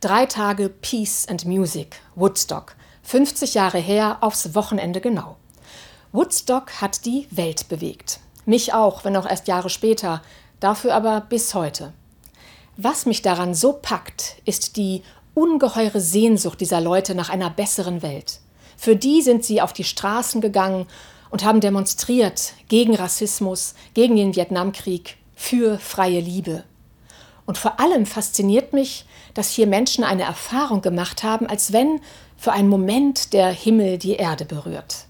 Drei Tage Peace and Music, Woodstock. 50 Jahre her, aufs Wochenende genau. Woodstock hat die Welt bewegt. Mich auch, wenn auch erst Jahre später, dafür aber bis heute. Was mich daran so packt, ist die ungeheure Sehnsucht dieser Leute nach einer besseren Welt. Für die sind sie auf die Straßen gegangen und haben demonstriert gegen Rassismus, gegen den Vietnamkrieg, für freie Liebe. Und vor allem fasziniert mich, dass hier Menschen eine Erfahrung gemacht haben, als wenn für einen Moment der Himmel die Erde berührt.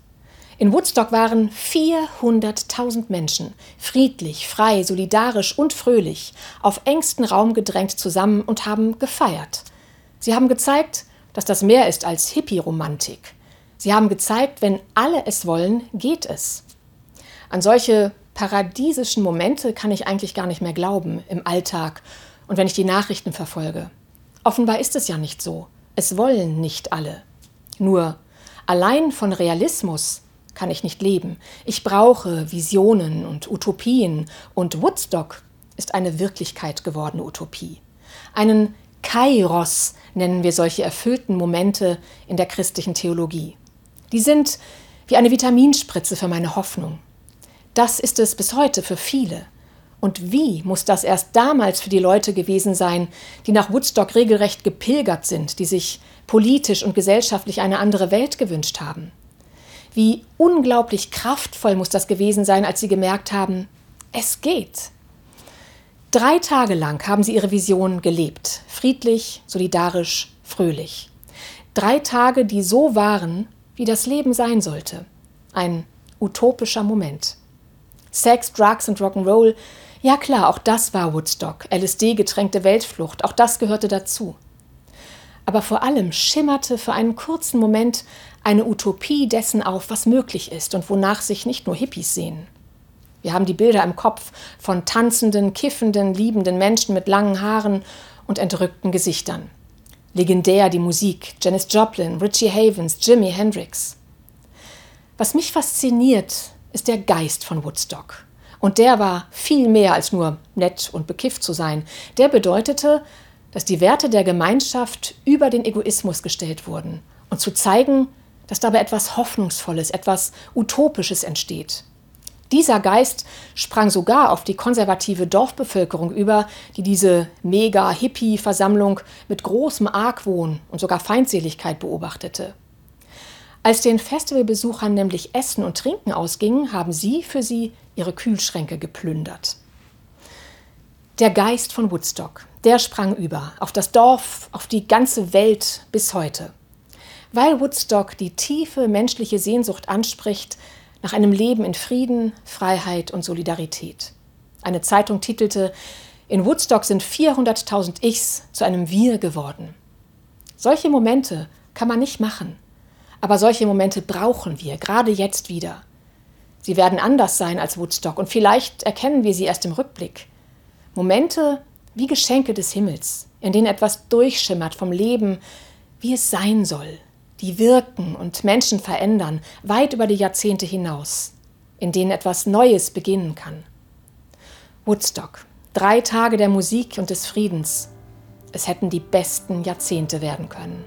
In Woodstock waren 400.000 Menschen, friedlich, frei, solidarisch und fröhlich, auf engsten Raum gedrängt zusammen und haben gefeiert. Sie haben gezeigt, dass das mehr ist als Hippie-Romantik. Sie haben gezeigt, wenn alle es wollen, geht es. An solche paradiesischen Momente kann ich eigentlich gar nicht mehr glauben im Alltag und wenn ich die Nachrichten verfolge. Offenbar ist es ja nicht so. Es wollen nicht alle. Nur allein von Realismus kann ich nicht leben. Ich brauche Visionen und Utopien und Woodstock ist eine Wirklichkeit gewordene Utopie. Einen Kairos nennen wir solche erfüllten Momente in der christlichen Theologie. Die sind wie eine Vitaminspritze für meine Hoffnung. Das ist es bis heute für viele. Und wie muss das erst damals für die Leute gewesen sein, die nach Woodstock regelrecht gepilgert sind, die sich politisch und gesellschaftlich eine andere Welt gewünscht haben? Wie unglaublich kraftvoll muss das gewesen sein, als sie gemerkt haben, es geht. Drei Tage lang haben sie ihre Vision gelebt, friedlich, solidarisch, fröhlich. Drei Tage, die so waren, wie das Leben sein sollte. Ein utopischer Moment. Sex, Drugs und Rock'n'Roll ja klar, auch das war Woodstock, LSD-getränkte Weltflucht, auch das gehörte dazu. Aber vor allem schimmerte für einen kurzen Moment eine Utopie dessen auf, was möglich ist und wonach sich nicht nur Hippies sehen. Wir haben die Bilder im Kopf von tanzenden, kiffenden, liebenden Menschen mit langen Haaren und entrückten Gesichtern. Legendär die Musik, Janis Joplin, Richie Havens, Jimi Hendrix. Was mich fasziniert, ist der Geist von Woodstock. Und der war viel mehr als nur nett und bekifft zu sein. Der bedeutete, dass die Werte der Gemeinschaft über den Egoismus gestellt wurden und zu zeigen, dass dabei etwas Hoffnungsvolles, etwas Utopisches entsteht. Dieser Geist sprang sogar auf die konservative Dorfbevölkerung über, die diese Mega-Hippie-Versammlung mit großem Argwohn und sogar Feindseligkeit beobachtete. Als den Festivalbesuchern nämlich Essen und Trinken ausging, haben sie für sie ihre Kühlschränke geplündert. Der Geist von Woodstock, der sprang über, auf das Dorf, auf die ganze Welt bis heute. Weil Woodstock die tiefe menschliche Sehnsucht anspricht nach einem Leben in Frieden, Freiheit und Solidarität. Eine Zeitung titelte, in Woodstock sind 400.000 Ichs zu einem Wir geworden. Solche Momente kann man nicht machen. Aber solche Momente brauchen wir, gerade jetzt wieder. Sie werden anders sein als Woodstock und vielleicht erkennen wir sie erst im Rückblick. Momente wie Geschenke des Himmels, in denen etwas durchschimmert vom Leben, wie es sein soll, die wirken und Menschen verändern, weit über die Jahrzehnte hinaus, in denen etwas Neues beginnen kann. Woodstock, drei Tage der Musik und des Friedens. Es hätten die besten Jahrzehnte werden können.